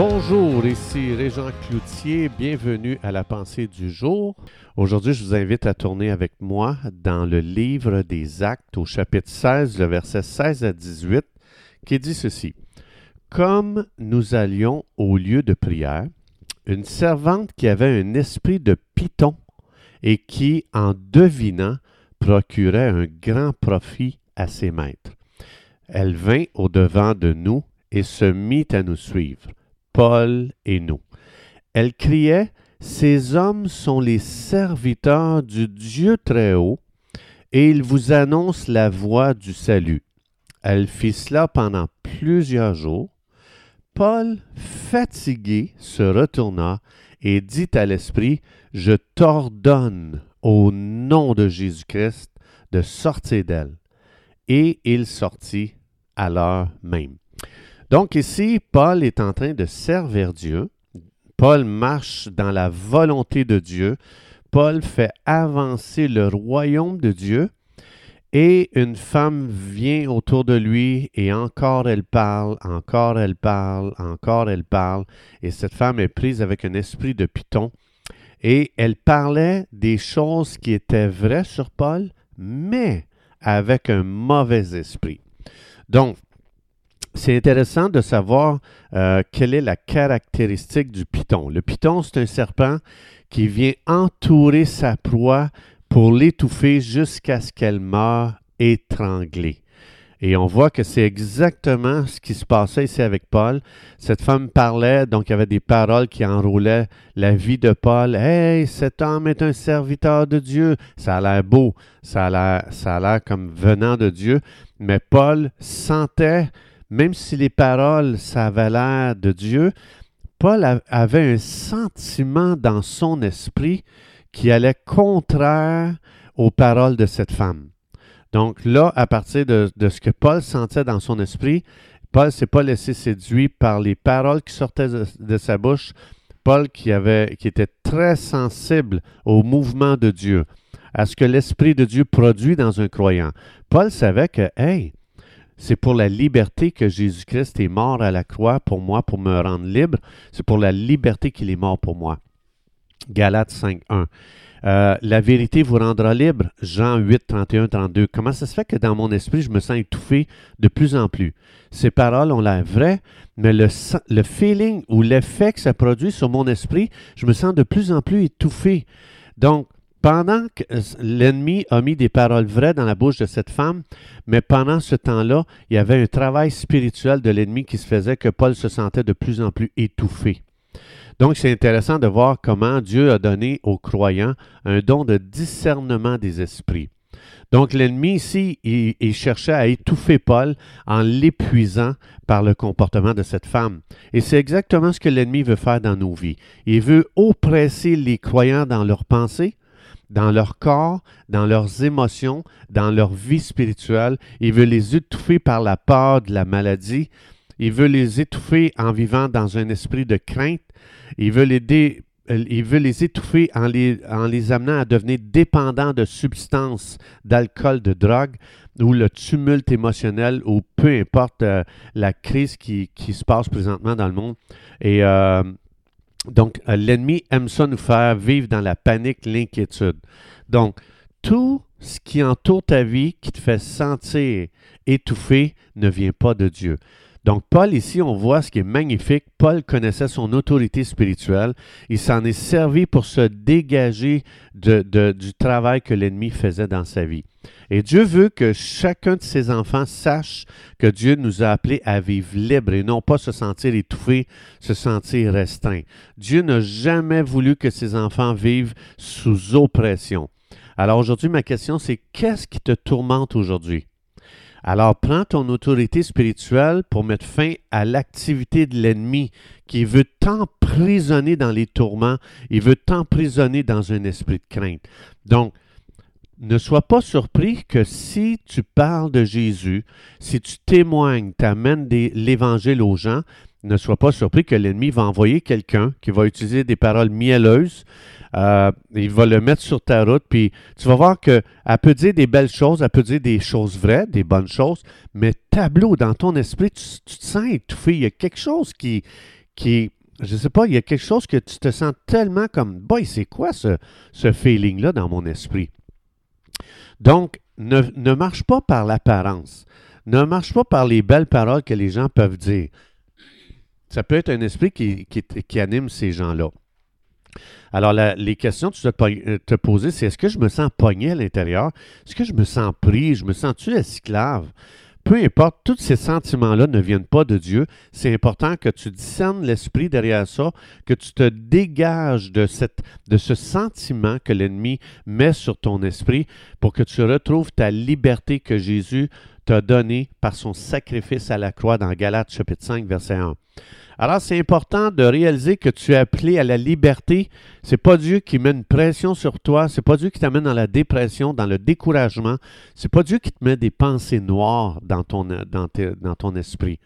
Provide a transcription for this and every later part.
Bonjour, ici Régent Cloutier, bienvenue à la pensée du jour. Aujourd'hui, je vous invite à tourner avec moi dans le livre des Actes au chapitre 16, le verset 16 à 18, qui dit ceci. Comme nous allions au lieu de prière, une servante qui avait un esprit de python et qui, en devinant, procurait un grand profit à ses maîtres. Elle vint au-devant de nous et se mit à nous suivre, Paul et nous. Elle criait, Ces hommes sont les serviteurs du Dieu très haut, et ils vous annoncent la voie du salut. Elle fit cela pendant plusieurs jours. Paul, fatigué, se retourna et dit à l'Esprit, Je t'ordonne, au nom de Jésus-Christ, de sortir d'elle. Et il sortit à l'heure même. Donc ici, Paul est en train de servir Dieu. Paul marche dans la volonté de Dieu. Paul fait avancer le royaume de Dieu. Et une femme vient autour de lui et encore elle parle, encore elle parle, encore elle parle. Et cette femme est prise avec un esprit de python. Et elle parlait des choses qui étaient vraies sur Paul, mais avec un mauvais esprit. Donc, c'est intéressant de savoir euh, quelle est la caractéristique du python. Le python, c'est un serpent qui vient entourer sa proie pour l'étouffer jusqu'à ce qu'elle meure étranglée. Et on voit que c'est exactement ce qui se passait ici avec Paul. Cette femme parlait, donc il y avait des paroles qui enroulaient la vie de Paul. Hey, cet homme est un serviteur de Dieu. Ça a l'air beau, ça a l'air, ça a l'air comme venant de Dieu. Mais Paul sentait, même si les paroles, ça avait l'air de Dieu, Paul avait un sentiment dans son esprit qui allait contraire aux paroles de cette femme. Donc là, à partir de, ce que Paul sentait dans son esprit, Paul ne s'est pas laissé séduire par les paroles qui sortaient de, sa bouche. Paul qui, avait, qui était très sensible au mouvement de Dieu, à ce que l'Esprit de Dieu produit dans un croyant. Paul savait que, hey, c'est pour la liberté que Jésus-Christ est mort à la croix pour moi, pour me rendre libre. C'est pour la liberté qu'il est mort pour moi. Galates 5.1. Euh, la vérité vous rendra libre. Jean 8, 31, 32. Comment ça se fait que dans mon esprit, je me sens étouffé de plus en plus? Ces paroles ont l'air vraies, mais le, le feeling ou l'effet que ça produit sur mon esprit, je me sens de plus en plus étouffé. Donc, pendant que l'ennemi a mis des paroles vraies dans la bouche de cette femme, mais pendant ce temps-là, il y avait un travail spirituel de l'ennemi qui se faisait que Paul se sentait de plus en plus étouffé. Donc, c'est intéressant de voir comment Dieu a donné aux croyants un don de discernement des esprits. Donc, l'ennemi ici, il, cherchait à étouffer Paul en l'épuisant par le comportement de cette femme. Et c'est exactement ce que l'ennemi veut faire dans nos vies. Il veut oppresser les croyants dans leurs pensées, dans leur corps, dans leurs émotions, dans leur vie spirituelle. Il veut les étouffer par la peur de la maladie. Il veut les étouffer en vivant dans un esprit de crainte. Il veut les, il veut les étouffer en les, en les amenant à devenir dépendants de substances, d'alcool, de drogue, ou le tumulte émotionnel, ou peu importe euh, la crise qui, qui, se passe présentement dans le monde. Et euh, donc, euh, l'ennemi aime ça nous faire vivre dans la panique, l'inquiétude. Donc, tout ce qui entoure ta vie, qui te fait sentir étouffé, ne vient pas de Dieu. Donc, Paul, ici, on voit ce qui est magnifique. Paul connaissait son autorité spirituelle. Il s'en est servi pour se dégager du travail que l'ennemi faisait dans sa vie. Et Dieu veut que chacun de ses enfants sache que Dieu nous a appelés à vivre libre et non pas se sentir étouffé, se sentir restreint. Dieu n'a jamais voulu que ses enfants vivent sous oppression. Alors aujourd'hui, ma question, c'est qu'est-ce qui te tourmente aujourd'hui? Alors prends ton autorité spirituelle pour mettre fin à l'activité de l'ennemi qui veut t'emprisonner dans les tourments, il veut t'emprisonner dans un esprit de crainte. Donc, ne sois pas surpris que si tu parles de Jésus, si tu témoignes, tu amènes l'Évangile aux gens, ne sois pas surpris que l'ennemi va envoyer quelqu'un qui va utiliser des paroles mielleuses, euh, il va le mettre sur ta route, puis tu vas voir qu'elle peut dire des belles choses, elle peut dire des choses vraies, des bonnes choses, mais tableau, dans ton esprit, tu, te sens étouffé. Il y a quelque chose qui qui, je sais pas, il y a quelque chose que tu te sens tellement comme, boy, c'est quoi ce, ce feeling-là dans mon esprit? Donc, ne, marche pas par l'apparence. Ne marche pas par les belles paroles que les gens peuvent dire. Ça peut être un esprit qui, qui anime ces gens-là. Alors, les questions que tu dois te, euh, poser, c'est est-ce que je me sens pogné à l'intérieur? Est-ce que je me sens pris? Je me sens-tu esclave? Peu importe, tous ces sentiments-là ne viennent pas de Dieu. C'est important que tu discernes l'esprit derrière ça, que tu te dégages de, de ce sentiment que l'ennemi met sur ton esprit pour que tu retrouves ta liberté que Jésus t'a donnée par son sacrifice à la croix dans Galates chapitre 5, verset 1. Alors, c'est important de réaliser que tu es appelé à la liberté. C'est pas Dieu qui met une pression sur toi. C'est pas Dieu qui t'amène dans la dépression, dans le découragement. C'est pas Dieu qui te met des pensées noires dans ton esprit.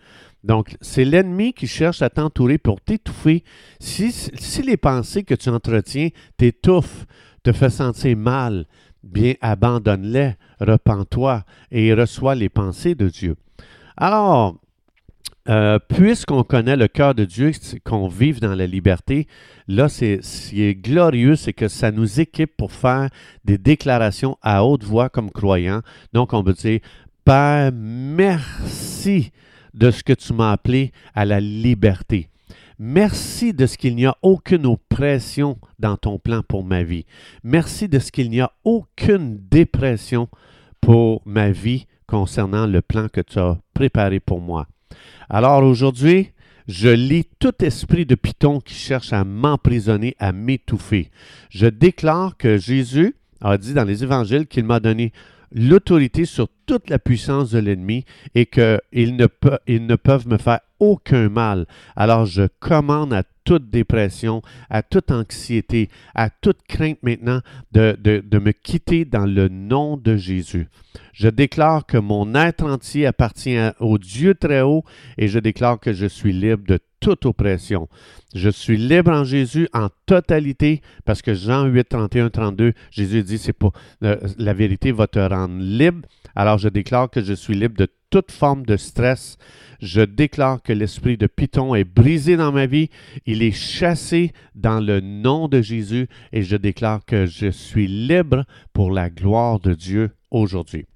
Donc, c'est l'ennemi qui cherche à t'entourer pour t'étouffer. Si, si les pensées que tu entretiens t'étouffent, te fait sentir mal, bien abandonne-les, repens-toi et reçois les pensées de Dieu. Alors, euh, puisqu'on connaît le cœur de Dieu, qu'on vive dans la liberté, là, c'est, ce qui est glorieux, c'est que ça nous équipe pour faire des déclarations à haute voix comme croyants. Donc, on peut dire, Père, merci de ce que tu m'as appelé à la liberté. Merci de ce qu'il n'y a aucune oppression dans ton plan pour ma vie. Merci de ce qu'il n'y a aucune dépression pour ma vie concernant le plan que tu as préparé pour moi. Alors aujourd'hui, je lis tout esprit de Python qui cherche à m'emprisonner, à m'étouffer. Je déclare que Jésus a dit dans les évangiles qu'il m'a donné l'autorité sur toute la puissance de l'ennemi et qu'ils ne, ils ne peuvent me faire aucun mal. Alors je commande à toute dépression, à toute anxiété, à toute crainte maintenant de, de- de me quitter dans le nom de Jésus. Je déclare que mon être entier appartient au Dieu très haut et je déclare que je suis libre de toute oppression. Je suis libre en Jésus en totalité parce que Jean 8, 31, 32, Jésus dit c'est pas euh, la vérité va te rendre libre. Alors je déclare que je suis libre de toute forme de stress. Je déclare que l'esprit de Python est brisé dans ma vie. Il est chassé dans le nom de Jésus et je déclare que je suis libre pour la gloire de Dieu aujourd'hui.